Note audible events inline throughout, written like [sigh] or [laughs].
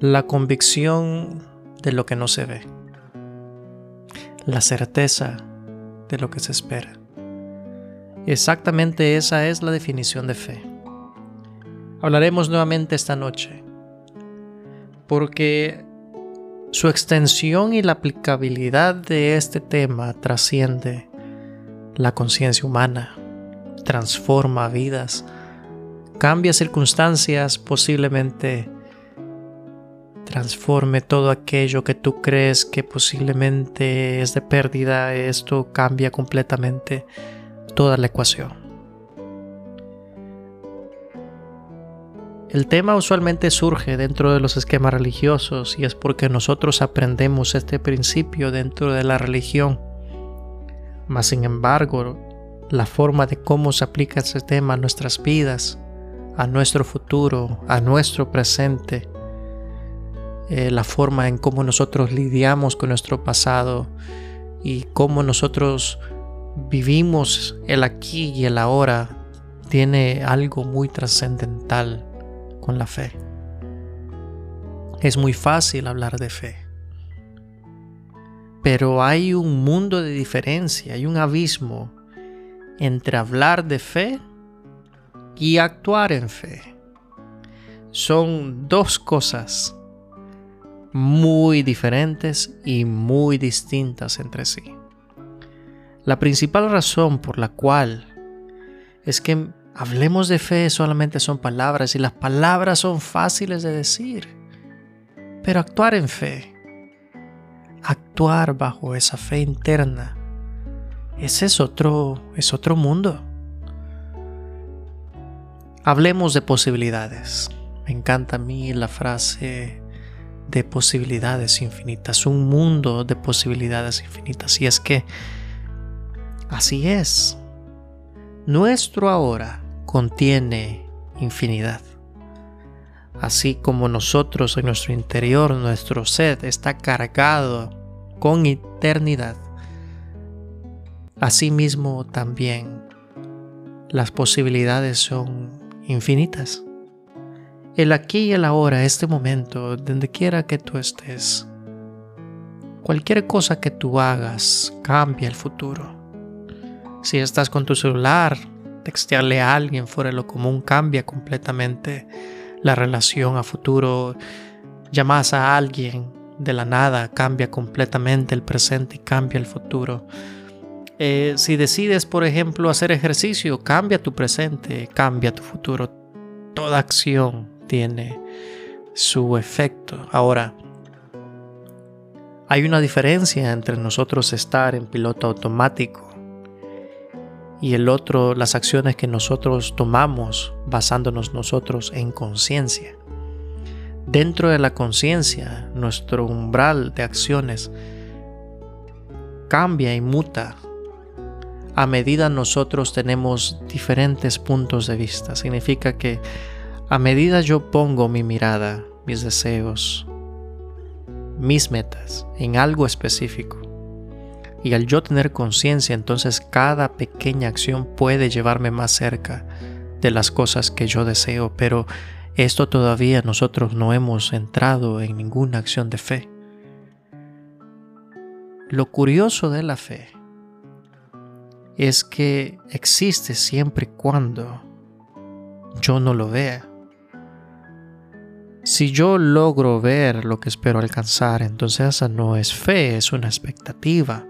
La convicción de lo que no se ve. La certeza de lo que se espera. Exactamente esa es la definición de fe. Hablaremos nuevamente esta noche, porque su extensión y la aplicabilidad de este tema trasciende la conciencia humana, transforma vidas, cambia circunstancias, posiblemente transforme todo aquello que tú crees que posiblemente es de pérdida, esto cambia completamente toda la ecuación. El tema usualmente surge dentro de los esquemas religiosos y es porque nosotros aprendemos este principio dentro de la religión. Mas sin embargo, la forma de cómo se aplica ese tema a nuestras vidas, a nuestro futuro, a nuestro presente, eh, la forma en cómo nosotros lidiamos con nuestro pasado y cómo nosotros vivimos el aquí y el ahora, tiene algo muy trascendental con la fe. Es muy fácil hablar de fe. Pero hay un mundo de diferencia, hay un abismo entre hablar de fe y actuar en fe. Son dos cosas muy diferentes y muy distintas entre sí. La principal razón por la cual es que hablemos de fe solamente son palabras y las palabras son fáciles de decir. Pero actuar en fe, actuar bajo esa fe interna, ese es otro, es otro mundo. Hablemos de posibilidades. Me encanta a mí la frase de posibilidades infinitas, un mundo de posibilidades infinitas. Y es que así es. Nuestro ahora contiene infinidad. Así como nosotros en nuestro interior, nuestro ser está cargado con eternidad. Asimismo también las posibilidades son infinitas. El aquí y el ahora, este momento, donde quiera que tú estés, cualquier cosa que tú hagas cambia el futuro. Si estás con tu celular textearle a alguien fuera de lo común cambia completamente la relación a futuro. Llamas a alguien de la nada, cambia completamente el presente y cambia el futuro. Eh, si decides, por ejemplo, hacer ejercicio, cambia tu presente, cambia tu futuro. Toda acción tiene su efecto. Ahora, hay una diferencia entre nosotros estar en piloto automático y el otro las acciones que nosotros tomamos basándonos nosotros en conciencia. Dentro de la conciencia, nuestro umbral de acciones cambia y muta a medida nosotros tenemos diferentes puntos de vista. Significa que a medida yo pongo mi mirada, mis deseos, mis metas en algo específico, y al yo tener conciencia, entonces cada pequeña acción puede llevarme más cerca de las cosas que yo deseo, pero esto todavía nosotros no hemos entrado en ninguna acción de fe. Lo curioso de la fe es que existe siempre y cuando yo no lo vea. Si yo logro ver lo que espero alcanzar, entonces esa no es fe, es una expectativa.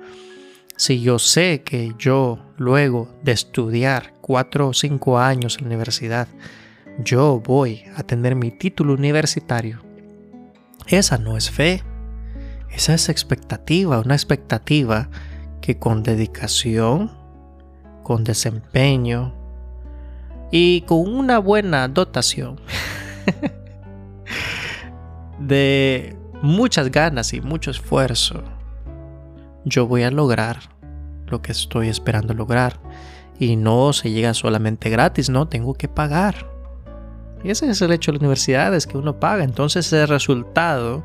Si yo sé que yo luego de estudiar cuatro o cinco años en la universidad, yo voy a tener mi título universitario, esa no es fe, esa es expectativa, una expectativa que con dedicación, con desempeño y con una buena dotación [laughs] de muchas ganas y mucho esfuerzo, yo voy a lograr lo que estoy esperando lograr. Y no se llega solamente gratis, no, tengo que pagar. Y ese es el hecho de la universidad, es que uno paga. Entonces el resultado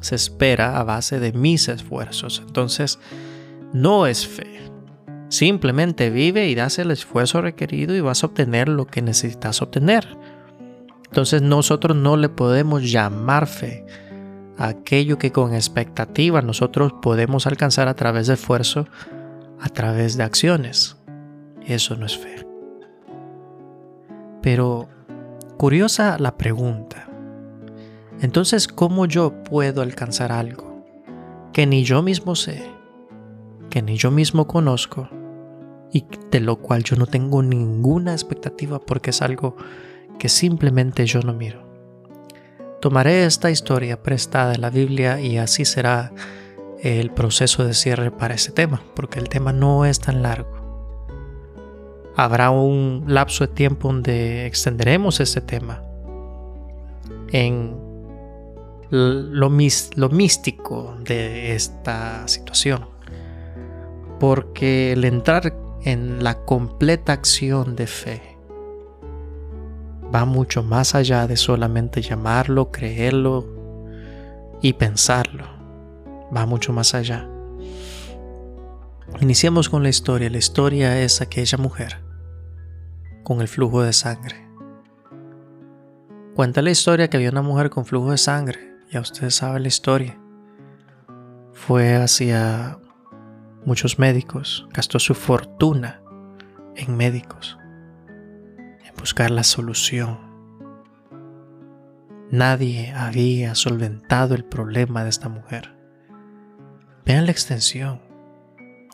se espera a base de mis esfuerzos. Entonces no es fe. Simplemente vive y das el esfuerzo requerido y vas a obtener lo que necesitas obtener. Entonces nosotros no le podemos llamar fe a aquello que con expectativa nosotros podemos alcanzar a través de esfuerzo, a través de acciones. Eso no es fe. Pero curiosa la pregunta. Entonces, ¿cómo yo puedo alcanzar algo que ni yo mismo sé, que ni yo mismo conozco y de lo cual yo no tengo ninguna expectativa porque es algo que simplemente yo no miro? Tomaré esta historia prestada en la Biblia y así será el proceso de cierre para ese tema, porque el tema no es tan largo. Habrá un lapso de tiempo donde extenderemos ese tema en lo, lo místico de esta situación. Porque el entrar en la completa acción de fe va mucho más allá de solamente llamarlo, creerlo y pensarlo. Va mucho más allá. Iniciamos con la historia. La historia es aquella mujer con el flujo de sangre. Cuenta la historia que había una mujer con flujo de sangre ya ustedes saben la historia. Fue hacia muchos médicos, gastó su fortuna en médicos, buscar la solución. Nadie había solventado el problema de esta mujer. Vean la extensión.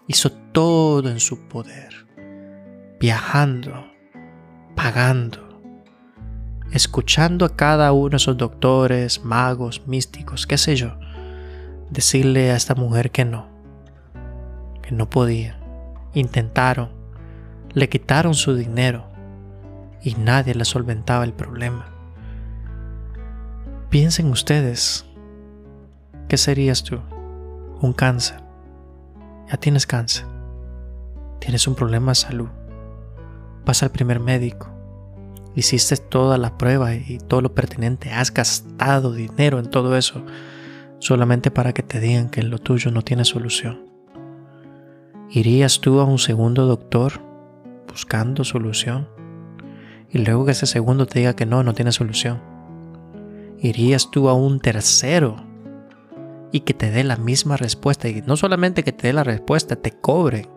Hizo todo en su poder, viajando, pagando, escuchando a cada uno de esos doctores, magos, místicos, qué sé yo, decirle a esta mujer que no, que no podía. Intentaron, le quitaron su dinero y nadie le solventaba el problema. Piensen ustedes, ¿qué serías tú? Un cáncer. Ya tienes cáncer. Tienes un problema de salud. Vas al primer médico hiciste toda la prueba y todo lo pertinente, has gastado dinero en todo eso solamente para que te digan que lo tuyo no tiene solución. ¿Irías tú a un segundo doctor buscando solución? Y luego que ese segundo te diga que no, no tiene solución. ¿Irías tú a un tercero y que te dé la misma respuesta? Y no solamente que te dé la respuesta, te cobre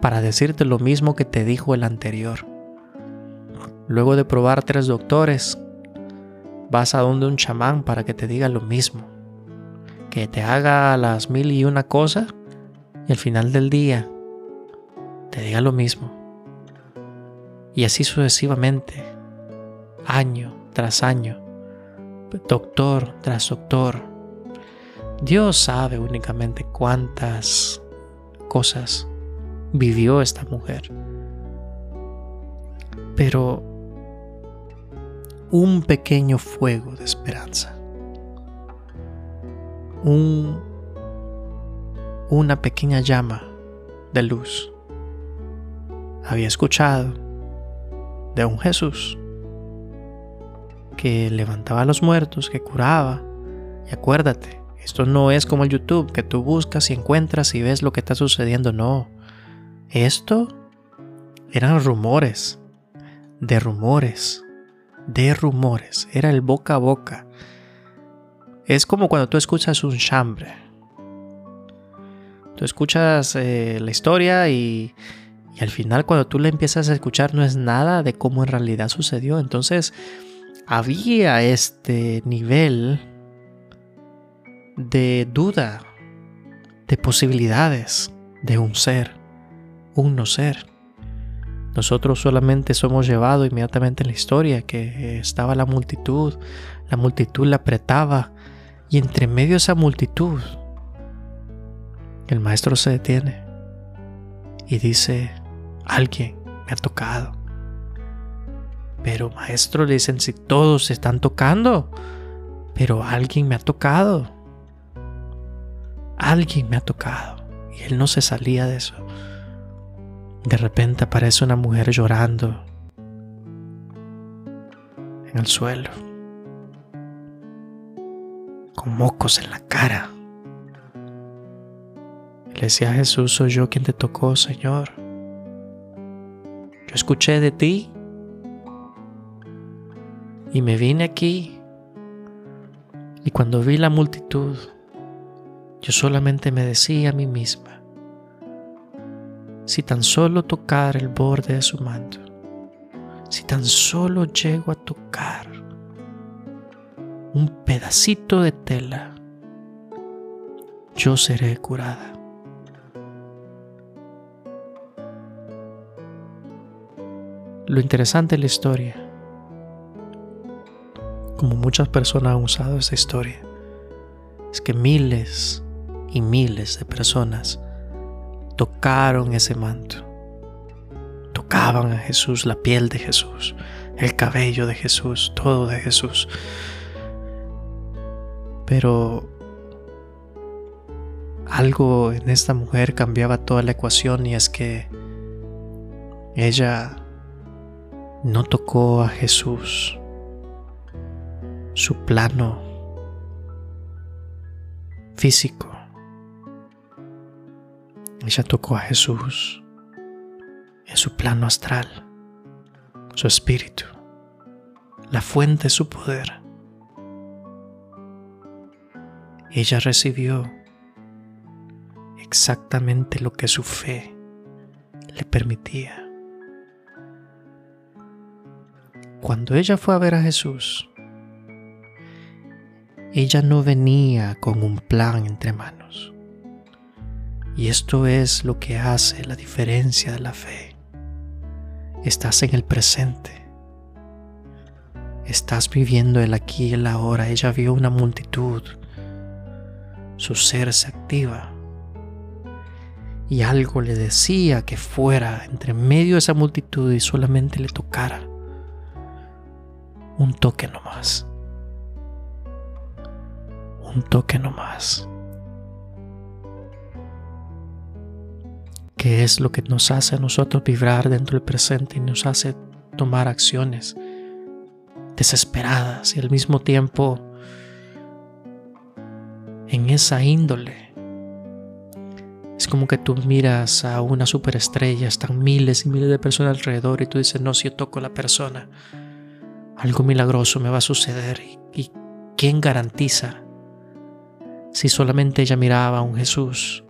para decirte lo mismo que te dijo el anterior. Luego de probar tres doctores, vas a donde un chamán para que te diga lo mismo, que te haga las mil y una cosas y al final del día te diga lo mismo. Y así sucesivamente, año tras año, doctor tras doctor. Dios sabe únicamente cuántas cosas vivió esta mujer. Pero un pequeño fuego de esperanza, un, una pequeña llama de luz. Había escuchado de un Jesús que levantaba a los muertos, que curaba. Y acuérdate, esto no es como el YouTube, que tú buscas y encuentras y ves lo que está sucediendo. No, esto eran rumores, de rumores de rumores, era el boca a boca. Es como cuando tú escuchas un chambre. Tú escuchas eh, la historia y, y al final cuando tú la empiezas a escuchar no es nada de cómo en realidad sucedió. Entonces había este nivel de duda, de posibilidades de un ser, un no ser. Nosotros solamente somos llevados inmediatamente en la historia, que estaba la multitud, la multitud la apretaba, y entre medio de esa multitud, el maestro se detiene y dice, alguien me ha tocado. Pero maestro, le dicen, si todos se están tocando, pero alguien me ha tocado. Alguien me ha tocado. Y él no se salía de eso. De repente aparece una mujer llorando en el suelo, con mocos en la cara. Le decía a Jesús, soy yo quien te tocó, Señor. Escuché de ti Y me vine aquí y cuando vi la multitud, yo solamente me decía a mí misma, si tan solo tocar el borde de su manto, si tan solo llego a tocar un pedacito de tela, yo seré curada. Lo interesante de la historia, como muchas personas han usado esta historia, es que miles y miles de personas tocaron ese manto. Tocaban a Jesús, la piel de Jesús, el cabello de Jesús, todo de Jesús. Pero algo en esta mujer cambiaba toda la ecuación y es que ella no tocó a Jesús, su plano físico. Ella tocó a Jesús en su plano astral, su espíritu, la fuente de su poder. Ella recibió exactamente lo que su fe le permitía. Cuando ella fue a ver a Jesús, ella no venía con un plan entre manos. Y esto es lo que hace la diferencia de la fe. Estás en el presente. Estás viviendo el aquí y el ahora. Ella vio una multitud. Su ser se activa. Y algo le decía que fuera entre medio de esa multitud y solamente le tocara un toque nomás. Un toque nomás. ¿Qué es lo que nos hace a nosotros vibrar dentro del presente y nos hace tomar acciones desesperadas y al mismo tiempo en esa índole? Es como que tú miras a una superestrella, están miles y miles de personas alrededor y tú dices, no, si yo toco a la persona, algo milagroso me va a suceder. ¿Y, quién garantiza si solamente ella miraba a un Jesús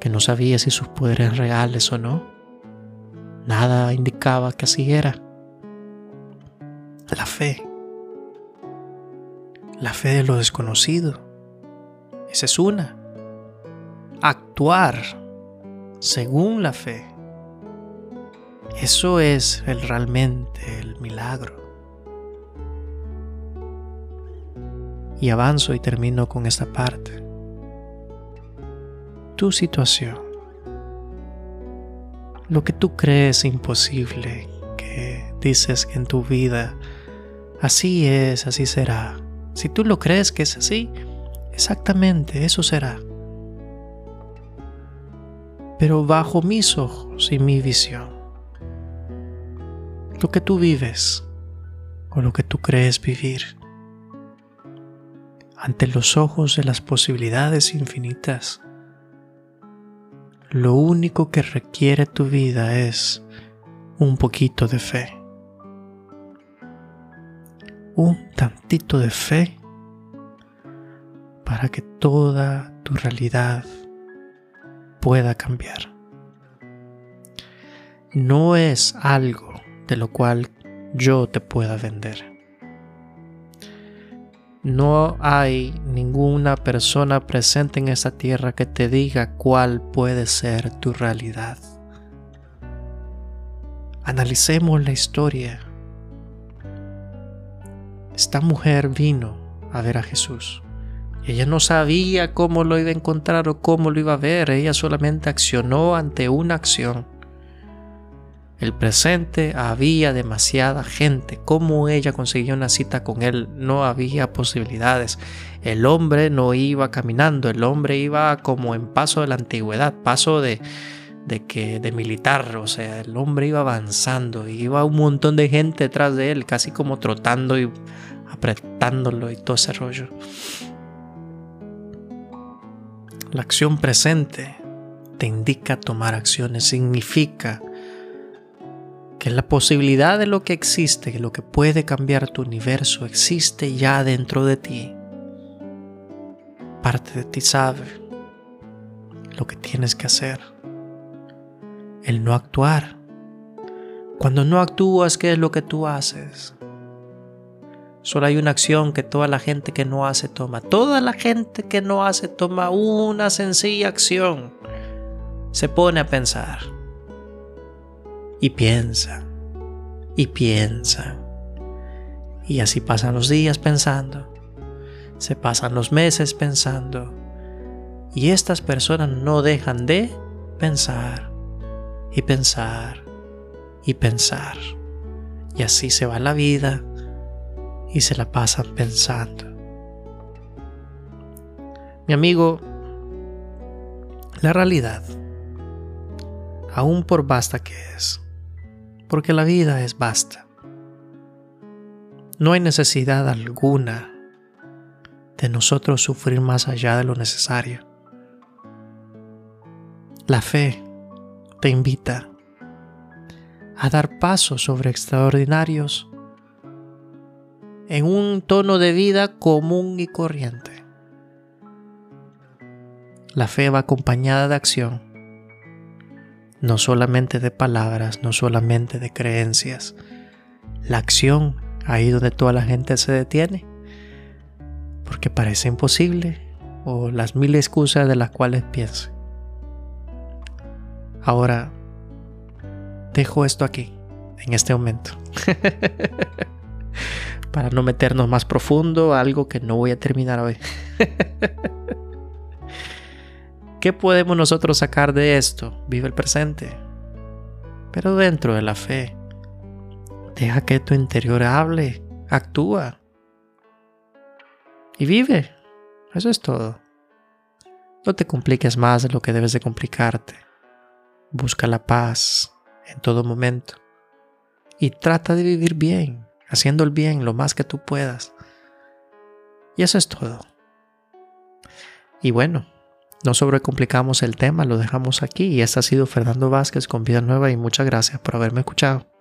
que no sabía si sus poderes reales o no? Nada indicaba que así era. La fe. La fe de lo desconocido. Esa es una. Actuar según la fe. Eso es el, realmente el milagro. Y avanzo y termino con esta parte. Tu situación. Lo que tú crees imposible, que dices que en tu vida así es, así será. Si tú lo crees que es así, exactamente eso será. Pero bajo mis ojos y mi visión lo que tú vives o lo que tú crees vivir. Ante los ojos de las posibilidades infinitas, lo único que requiere tu vida es un poquito de fe. Un tantito de fe para que toda tu realidad pueda cambiar. No es algo de lo cual yo te pueda vender. No hay ninguna persona presente en esta tierra que te diga cuál puede ser tu realidad. Analicemos la historia. Esta mujer vino a ver a Jesús. Ella no sabía cómo lo iba a encontrar o cómo lo iba a ver. Ella solamente accionó ante una acción el presente había demasiada gente. ¿Cómo ella conseguía una cita con él? No había posibilidades. El hombre no iba caminando, el hombre iba como en paso de la antigüedad, paso de, de que de militar, o sea, el hombre iba avanzando iba un montón de gente detrás de él, casi como trotando y apretándolo y todo ese rollo. La acción presente te indica tomar acciones, significa que la posibilidad de lo que existe, lo que puede cambiar tu universo, existe ya dentro de ti. Parte de ti sabe lo que tienes que hacer. El no actuar. Cuando no actúas, ¿qué es lo que tú haces? Solo hay una acción que toda la gente que no hace toma. Toda la gente que no hace toma una sencilla acción. Se pone a pensar y piensa y piensa. Y así pasan los días pensando, se pasan los meses pensando. Y estas personas no dejan de pensar y pensar y pensar. Y así se va la vida y se la pasan pensando. Mi amigo, la realidad, aún por basta que es, porque la vida es basta. No hay necesidad alguna de nosotros sufrir más allá de lo necesario. La fe te invita a dar pasos sobre extraordinarios en un tono de vida común y corriente. La fe va acompañada de acción no solamente de palabras, no solamente de creencias. La acción, ahí donde toda la gente se detiene, porque parece imposible, o las mil excusas de las cuales piense. Ahora, dejo esto aquí, en este momento, [laughs] para no meternos más profundo a algo que no voy a terminar hoy. [laughs] ¿Qué podemos nosotros sacar de esto? Vive el presente. Pero dentro de la fe, deja que tu interior hable, actúa. Y vive. Eso es todo. No te compliques más de lo que debes de complicarte. Busca la paz en todo momento. Y trata de vivir bien, haciendo el bien lo más que tú puedas. Y eso es todo. Y bueno, no sobrecomplicamos el tema, lo dejamos aquí y este ha sido Fernando Vázquez con Vida Nueva y muchas gracias por haberme escuchado.